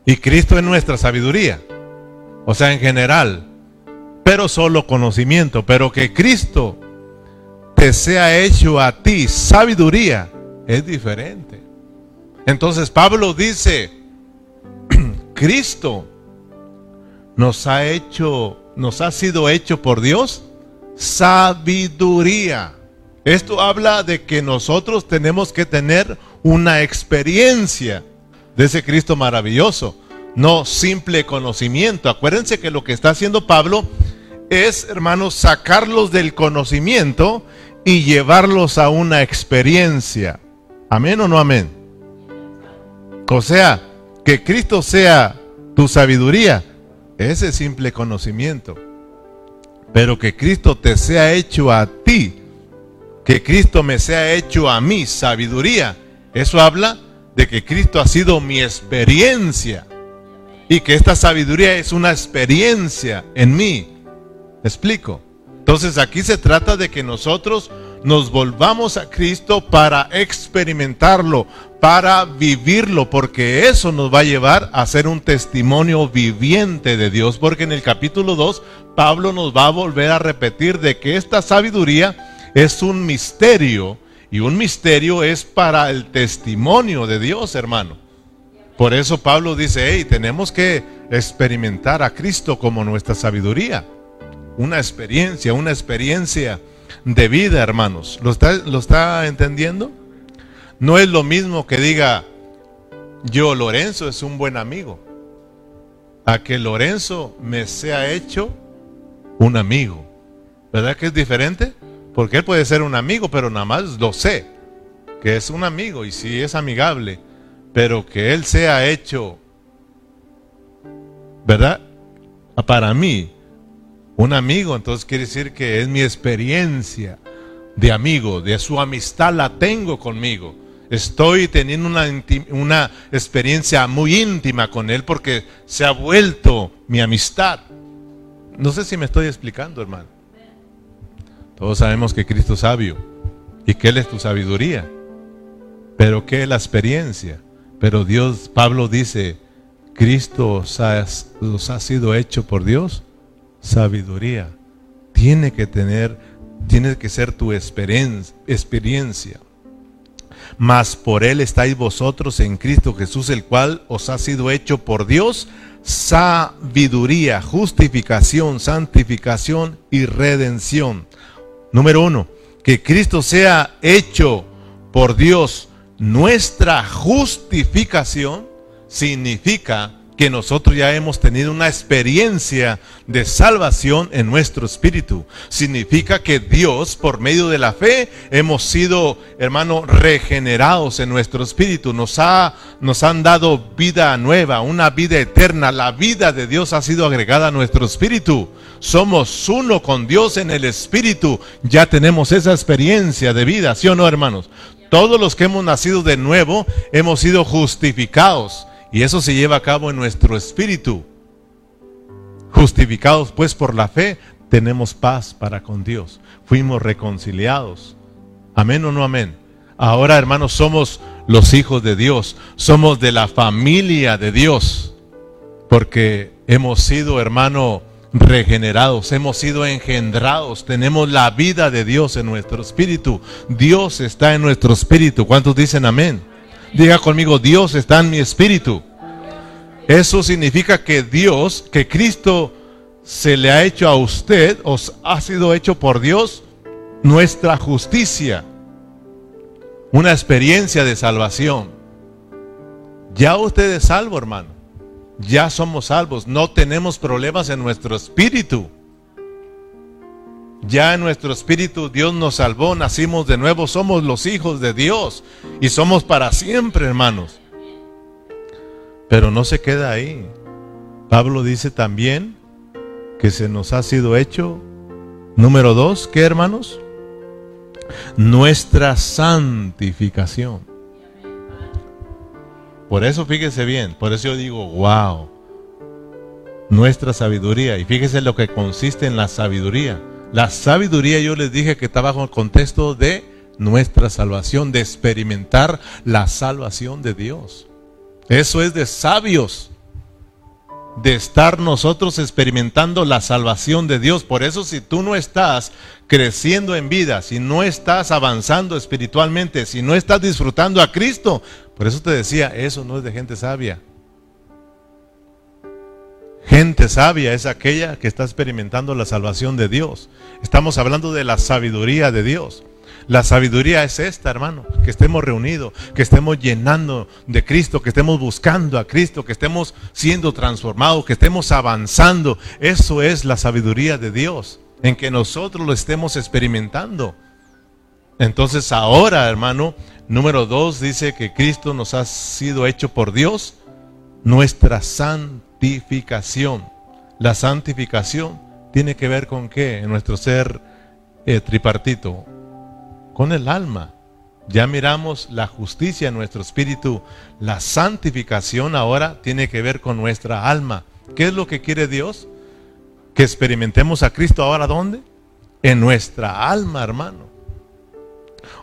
Y Cristo es nuestra sabiduría. O sea, en general. Pero solo conocimiento. Pero que Cristo te sea hecho a ti sabiduría es diferente. Entonces Pablo dice, Cristo nos ha hecho, nos ha sido hecho por Dios sabiduría. Esto habla de que nosotros tenemos que tener una experiencia de ese Cristo maravilloso, no simple conocimiento. Acuérdense que lo que está haciendo Pablo es, hermanos, sacarlos del conocimiento y llevarlos a una experiencia. Amén o no amén. O sea, que Cristo sea tu sabiduría ese simple conocimiento. Pero que Cristo te sea hecho a ti, que Cristo me sea hecho a mí sabiduría. Eso habla de que Cristo ha sido mi experiencia y que esta sabiduría es una experiencia en mí. explico? Entonces aquí se trata de que nosotros nos volvamos a Cristo para experimentarlo, para vivirlo, porque eso nos va a llevar a ser un testimonio viviente de Dios, porque en el capítulo 2 Pablo nos va a volver a repetir de que esta sabiduría es un misterio y un misterio es para el testimonio de Dios, hermano. Por eso Pablo dice, hey, tenemos que experimentar a Cristo como nuestra sabiduría. Una experiencia, una experiencia de vida, hermanos. ¿Lo está, lo está entendiendo? No es lo mismo que diga, yo Lorenzo es un buen amigo, a que Lorenzo me sea hecho un amigo. ¿Verdad que es diferente? Porque él puede ser un amigo, pero nada más lo sé, que es un amigo y si es amigable, pero que él sea hecho, ¿verdad? Para mí, un amigo, entonces quiere decir que es mi experiencia de amigo, de su amistad la tengo conmigo. Estoy teniendo una, una experiencia muy íntima con Él porque se ha vuelto mi amistad. No sé si me estoy explicando, hermano. Todos sabemos que Cristo es sabio y que Él es tu sabiduría. Pero ¿qué es la experiencia? Pero Dios, Pablo dice, Cristo os ha, ha sido hecho por Dios sabiduría. Tiene que tener, tiene que ser tu experiencia. Mas por Él estáis vosotros en Cristo Jesús, el cual os ha sido hecho por Dios sabiduría, justificación, santificación y redención. Número uno, que Cristo sea hecho por Dios. Nuestra justificación significa que nosotros ya hemos tenido una experiencia de salvación en nuestro espíritu. Significa que Dios, por medio de la fe, hemos sido, hermano, regenerados en nuestro espíritu. Nos, ha, nos han dado vida nueva, una vida eterna. La vida de Dios ha sido agregada a nuestro espíritu. Somos uno con Dios en el espíritu. Ya tenemos esa experiencia de vida, ¿sí o no, hermanos? Todos los que hemos nacido de nuevo hemos sido justificados y eso se lleva a cabo en nuestro espíritu. Justificados pues por la fe, tenemos paz para con Dios. Fuimos reconciliados. Amén o no amén. Ahora, hermanos, somos los hijos de Dios. Somos de la familia de Dios. Porque hemos sido, hermano, regenerados, hemos sido engendrados, tenemos la vida de Dios en nuestro espíritu. Dios está en nuestro espíritu. ¿Cuántos dicen amén? Diga conmigo, Dios está en mi espíritu. Eso significa que Dios, que Cristo se le ha hecho a usted, os ha sido hecho por Dios nuestra justicia. Una experiencia de salvación. Ya usted es salvo, hermano ya somos salvos, no tenemos problemas en nuestro espíritu. Ya en nuestro espíritu Dios nos salvó, nacimos de nuevo, somos los hijos de Dios y somos para siempre, hermanos. Pero no se queda ahí. Pablo dice también que se nos ha sido hecho, número dos, ¿qué hermanos? Nuestra santificación. Por eso fíjese bien, por eso yo digo, wow, nuestra sabiduría. Y fíjese lo que consiste en la sabiduría. La sabiduría yo les dije que está bajo el contexto de nuestra salvación, de experimentar la salvación de Dios. Eso es de sabios de estar nosotros experimentando la salvación de Dios. Por eso si tú no estás creciendo en vida, si no estás avanzando espiritualmente, si no estás disfrutando a Cristo, por eso te decía, eso no es de gente sabia. Gente sabia es aquella que está experimentando la salvación de Dios. Estamos hablando de la sabiduría de Dios. La sabiduría es esta, hermano, que estemos reunidos, que estemos llenando de Cristo, que estemos buscando a Cristo, que estemos siendo transformados, que estemos avanzando. Eso es la sabiduría de Dios, en que nosotros lo estemos experimentando. Entonces ahora, hermano, número dos dice que Cristo nos ha sido hecho por Dios nuestra santificación. La santificación tiene que ver con qué? En nuestro ser eh, tripartito, con el alma. Ya miramos la justicia en nuestro espíritu. La santificación ahora tiene que ver con nuestra alma. ¿Qué es lo que quiere Dios? Que experimentemos a Cristo ahora ¿dónde? En nuestra alma, hermano.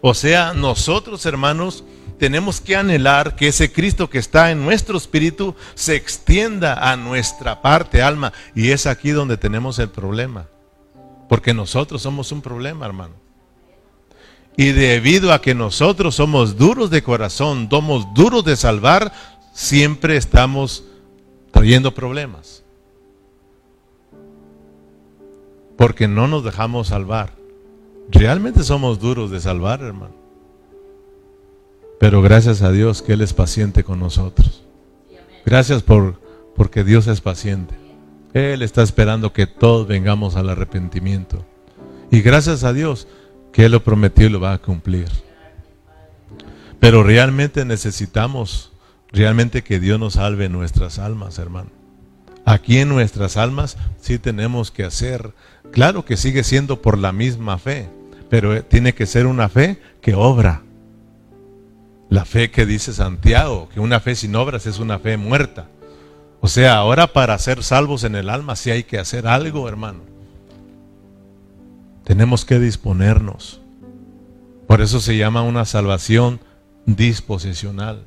O sea, nosotros, hermanos, tenemos que anhelar que ese Cristo que está en nuestro espíritu se extienda a nuestra parte alma. Y es aquí donde tenemos el problema. Porque nosotros somos un problema, hermano. Y debido a que nosotros somos duros de corazón, somos duros de salvar, siempre estamos trayendo problemas. Porque no nos dejamos salvar. Realmente somos duros de salvar, hermano. Pero gracias a Dios que Él es paciente con nosotros. Gracias por porque Dios es paciente. Él está esperando que todos vengamos al arrepentimiento. Y gracias a Dios que Él lo prometió y lo va a cumplir. Pero realmente necesitamos, realmente que Dios nos salve nuestras almas, hermano. Aquí en nuestras almas sí tenemos que hacer, claro que sigue siendo por la misma fe, pero tiene que ser una fe que obra. La fe que dice Santiago, que una fe sin obras es una fe muerta. O sea, ahora para ser salvos en el alma sí hay que hacer algo, hermano. Tenemos que disponernos. Por eso se llama una salvación disposicional.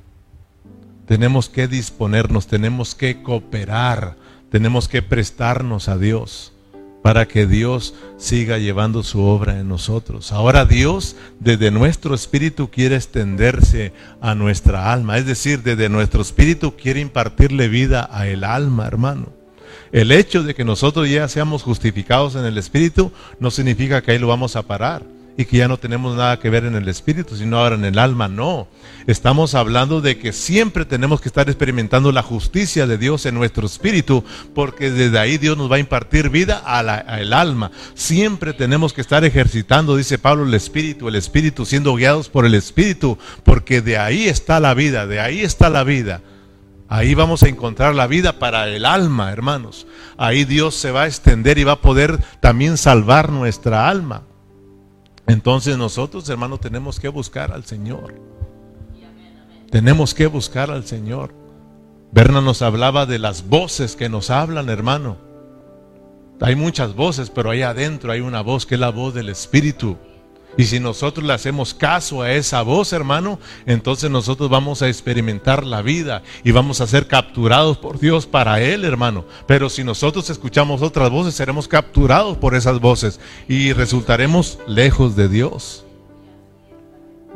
Tenemos que disponernos, tenemos que cooperar, tenemos que prestarnos a Dios para que Dios siga llevando su obra en nosotros. Ahora Dios desde nuestro espíritu quiere extenderse a nuestra alma, es decir, desde nuestro espíritu quiere impartirle vida a el alma, hermano. El hecho de que nosotros ya seamos justificados en el espíritu no significa que ahí lo vamos a parar y que ya no tenemos nada que ver en el espíritu, sino ahora en el alma. No, estamos hablando de que siempre tenemos que estar experimentando la justicia de Dios en nuestro espíritu, porque desde ahí Dios nos va a impartir vida al alma. Siempre tenemos que estar ejercitando, dice Pablo, el espíritu, el espíritu, siendo guiados por el espíritu, porque de ahí está la vida, de ahí está la vida. Ahí vamos a encontrar la vida para el alma, hermanos. Ahí Dios se va a extender y va a poder también salvar nuestra alma. Entonces nosotros, hermanos, tenemos que buscar al Señor. Tenemos que buscar al Señor. Berna nos hablaba de las voces que nos hablan, hermano. Hay muchas voces, pero ahí adentro hay una voz que es la voz del Espíritu. Y si nosotros le hacemos caso a esa voz, hermano, entonces nosotros vamos a experimentar la vida y vamos a ser capturados por Dios para Él, hermano. Pero si nosotros escuchamos otras voces, seremos capturados por esas voces y resultaremos lejos de Dios.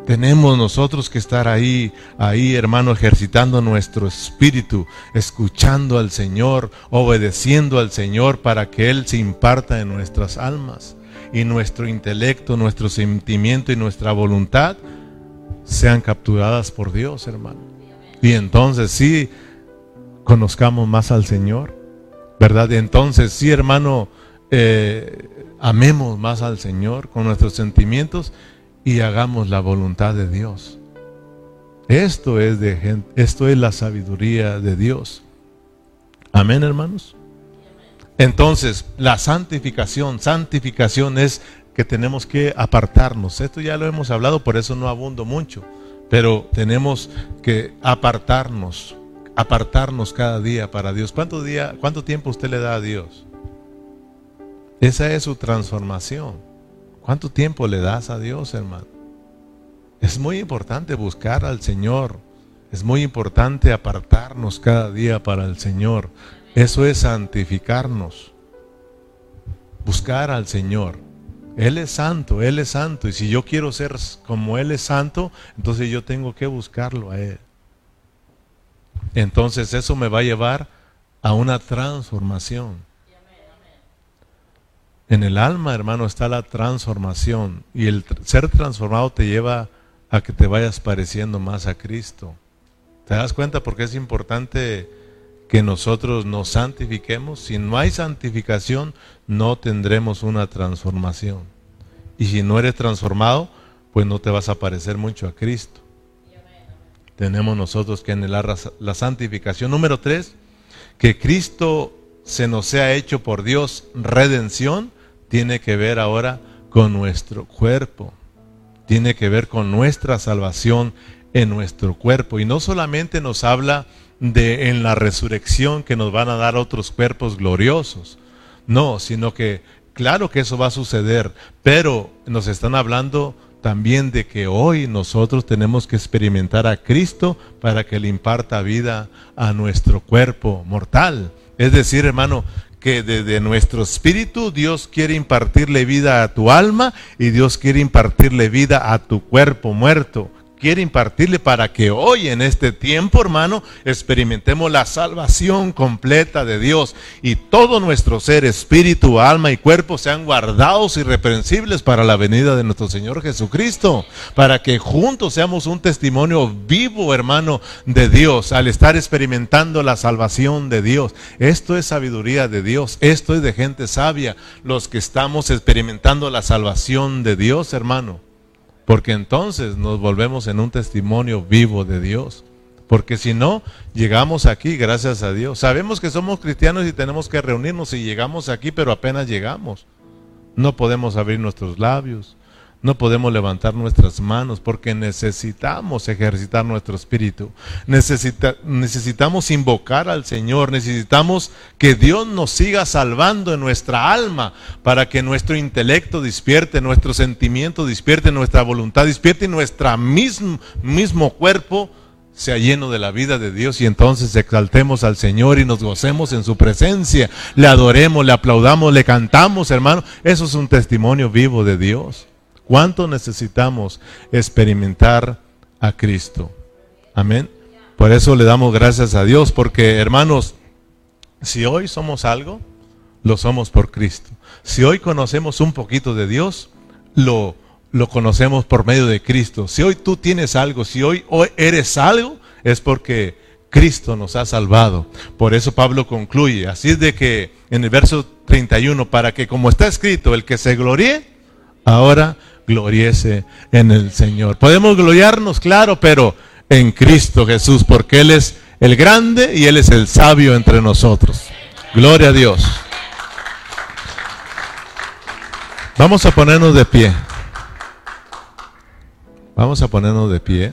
Tenemos nosotros que estar ahí, ahí, hermano, ejercitando nuestro espíritu, escuchando al Señor, obedeciendo al Señor para que Él se imparta en nuestras almas y nuestro intelecto, nuestro sentimiento y nuestra voluntad sean capturadas por Dios, hermano. Y entonces sí, conozcamos más al Señor, ¿verdad? Entonces sí, hermano, eh, amemos más al Señor con nuestros sentimientos y hagamos la voluntad de Dios. Esto es, de, esto es la sabiduría de Dios. Amén, hermanos. Entonces, la santificación, santificación es que tenemos que apartarnos. Esto ya lo hemos hablado, por eso no abundo mucho, pero tenemos que apartarnos, apartarnos cada día para Dios. ¿Cuánto, día, ¿Cuánto tiempo usted le da a Dios? Esa es su transformación. ¿Cuánto tiempo le das a Dios, hermano? Es muy importante buscar al Señor. Es muy importante apartarnos cada día para el Señor. Eso es santificarnos. Buscar al Señor. Él es santo, Él es santo. Y si yo quiero ser como Él es santo, entonces yo tengo que buscarlo a Él. Entonces eso me va a llevar a una transformación. En el alma, hermano, está la transformación. Y el ser transformado te lleva a que te vayas pareciendo más a Cristo. ¿Te das cuenta por qué es importante que nosotros nos santifiquemos. Si no hay santificación, no tendremos una transformación. Y si no eres transformado, pues no te vas a parecer mucho a Cristo. Tenemos nosotros que anhelar la santificación. Número tres, que Cristo se nos sea hecho por Dios redención, tiene que ver ahora con nuestro cuerpo. Tiene que ver con nuestra salvación en nuestro cuerpo. Y no solamente nos habla de en la resurrección que nos van a dar otros cuerpos gloriosos. No, sino que claro que eso va a suceder, pero nos están hablando también de que hoy nosotros tenemos que experimentar a Cristo para que le imparta vida a nuestro cuerpo mortal. Es decir, hermano, que desde nuestro espíritu Dios quiere impartirle vida a tu alma y Dios quiere impartirle vida a tu cuerpo muerto quiere impartirle para que hoy en este tiempo, hermano, experimentemos la salvación completa de Dios y todo nuestro ser, espíritu, alma y cuerpo sean guardados irreprensibles para la venida de nuestro Señor Jesucristo, para que juntos seamos un testimonio vivo, hermano, de Dios, al estar experimentando la salvación de Dios. Esto es sabiduría de Dios, esto es de gente sabia, los que estamos experimentando la salvación de Dios, hermano. Porque entonces nos volvemos en un testimonio vivo de Dios. Porque si no, llegamos aquí, gracias a Dios. Sabemos que somos cristianos y tenemos que reunirnos y llegamos aquí, pero apenas llegamos. No podemos abrir nuestros labios. No podemos levantar nuestras manos porque necesitamos ejercitar nuestro espíritu. necesitamos invocar al Señor. Necesitamos que Dios nos siga salvando en nuestra alma para que nuestro intelecto despierte, nuestro sentimiento despierte, nuestra voluntad despierte y nuestro mismo, mismo cuerpo sea lleno de la vida de Dios y entonces exaltemos al Señor y nos gocemos en su presencia, le adoremos, le aplaudamos, le cantamos, hermano. Eso es un testimonio vivo de Dios. ¿Cuánto necesitamos experimentar a Cristo? Amén. Por eso le damos gracias a Dios, porque hermanos, si hoy somos algo, lo somos por Cristo. Si hoy conocemos un poquito de Dios, lo, lo conocemos por medio de Cristo. Si hoy tú tienes algo, si hoy, hoy eres algo, es porque Cristo nos ha salvado. Por eso Pablo concluye. Así de que en el verso 31, para que como está escrito, el que se gloríe, ahora gloriese en el Señor. Podemos gloriarnos, claro, pero en Cristo Jesús, porque Él es el grande y Él es el sabio entre nosotros. Gloria a Dios. Vamos a ponernos de pie. Vamos a ponernos de pie.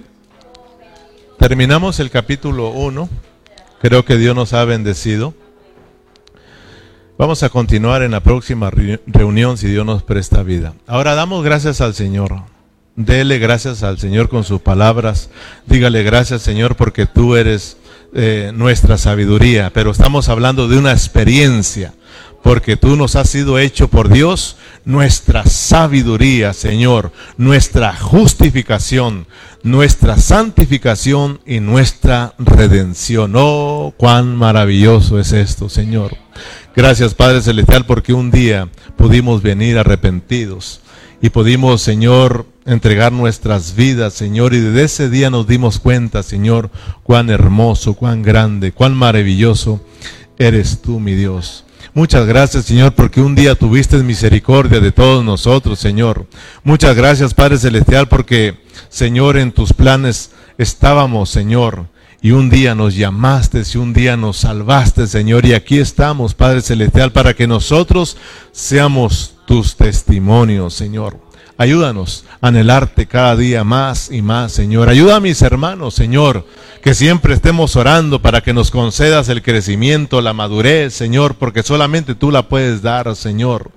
Terminamos el capítulo 1. Creo que Dios nos ha bendecido. Vamos a continuar en la próxima reunión si Dios nos presta vida. Ahora damos gracias al Señor. Dele gracias al Señor con sus palabras. Dígale gracias Señor porque tú eres eh, nuestra sabiduría. Pero estamos hablando de una experiencia. Porque tú nos has sido hecho por Dios nuestra sabiduría, Señor, nuestra justificación, nuestra santificación y nuestra redención. Oh, cuán maravilloso es esto, Señor. Gracias Padre Celestial porque un día pudimos venir arrepentidos y pudimos, Señor, entregar nuestras vidas, Señor, y desde ese día nos dimos cuenta, Señor, cuán hermoso, cuán grande, cuán maravilloso eres tú, mi Dios. Muchas gracias, Señor, porque un día tuviste misericordia de todos nosotros, Señor. Muchas gracias, Padre Celestial, porque, Señor, en tus planes estábamos, Señor. Y un día nos llamaste y un día nos salvaste, Señor. Y aquí estamos, Padre Celestial, para que nosotros seamos tus testimonios, Señor. Ayúdanos a anhelarte cada día más y más, Señor. Ayuda a mis hermanos, Señor, que siempre estemos orando para que nos concedas el crecimiento, la madurez, Señor, porque solamente tú la puedes dar, Señor.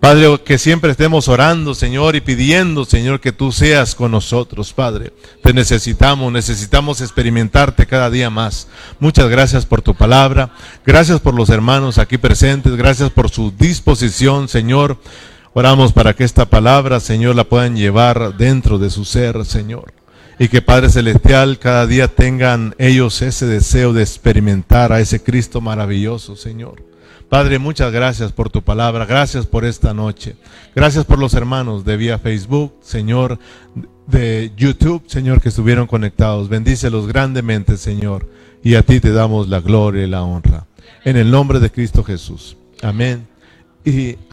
Padre, que siempre estemos orando, Señor, y pidiendo, Señor, que tú seas con nosotros, Padre. Te necesitamos, necesitamos experimentarte cada día más. Muchas gracias por tu palabra. Gracias por los hermanos aquí presentes. Gracias por su disposición, Señor. Oramos para que esta palabra, Señor, la puedan llevar dentro de su ser, Señor. Y que Padre Celestial cada día tengan ellos ese deseo de experimentar a ese Cristo maravilloso, Señor. Padre, muchas gracias por tu palabra, gracias por esta noche. Gracias por los hermanos de vía Facebook, Señor, de YouTube, Señor, que estuvieron conectados. Bendícelos grandemente, Señor, y a ti te damos la gloria y la honra. En el nombre de Cristo Jesús. Amén. Y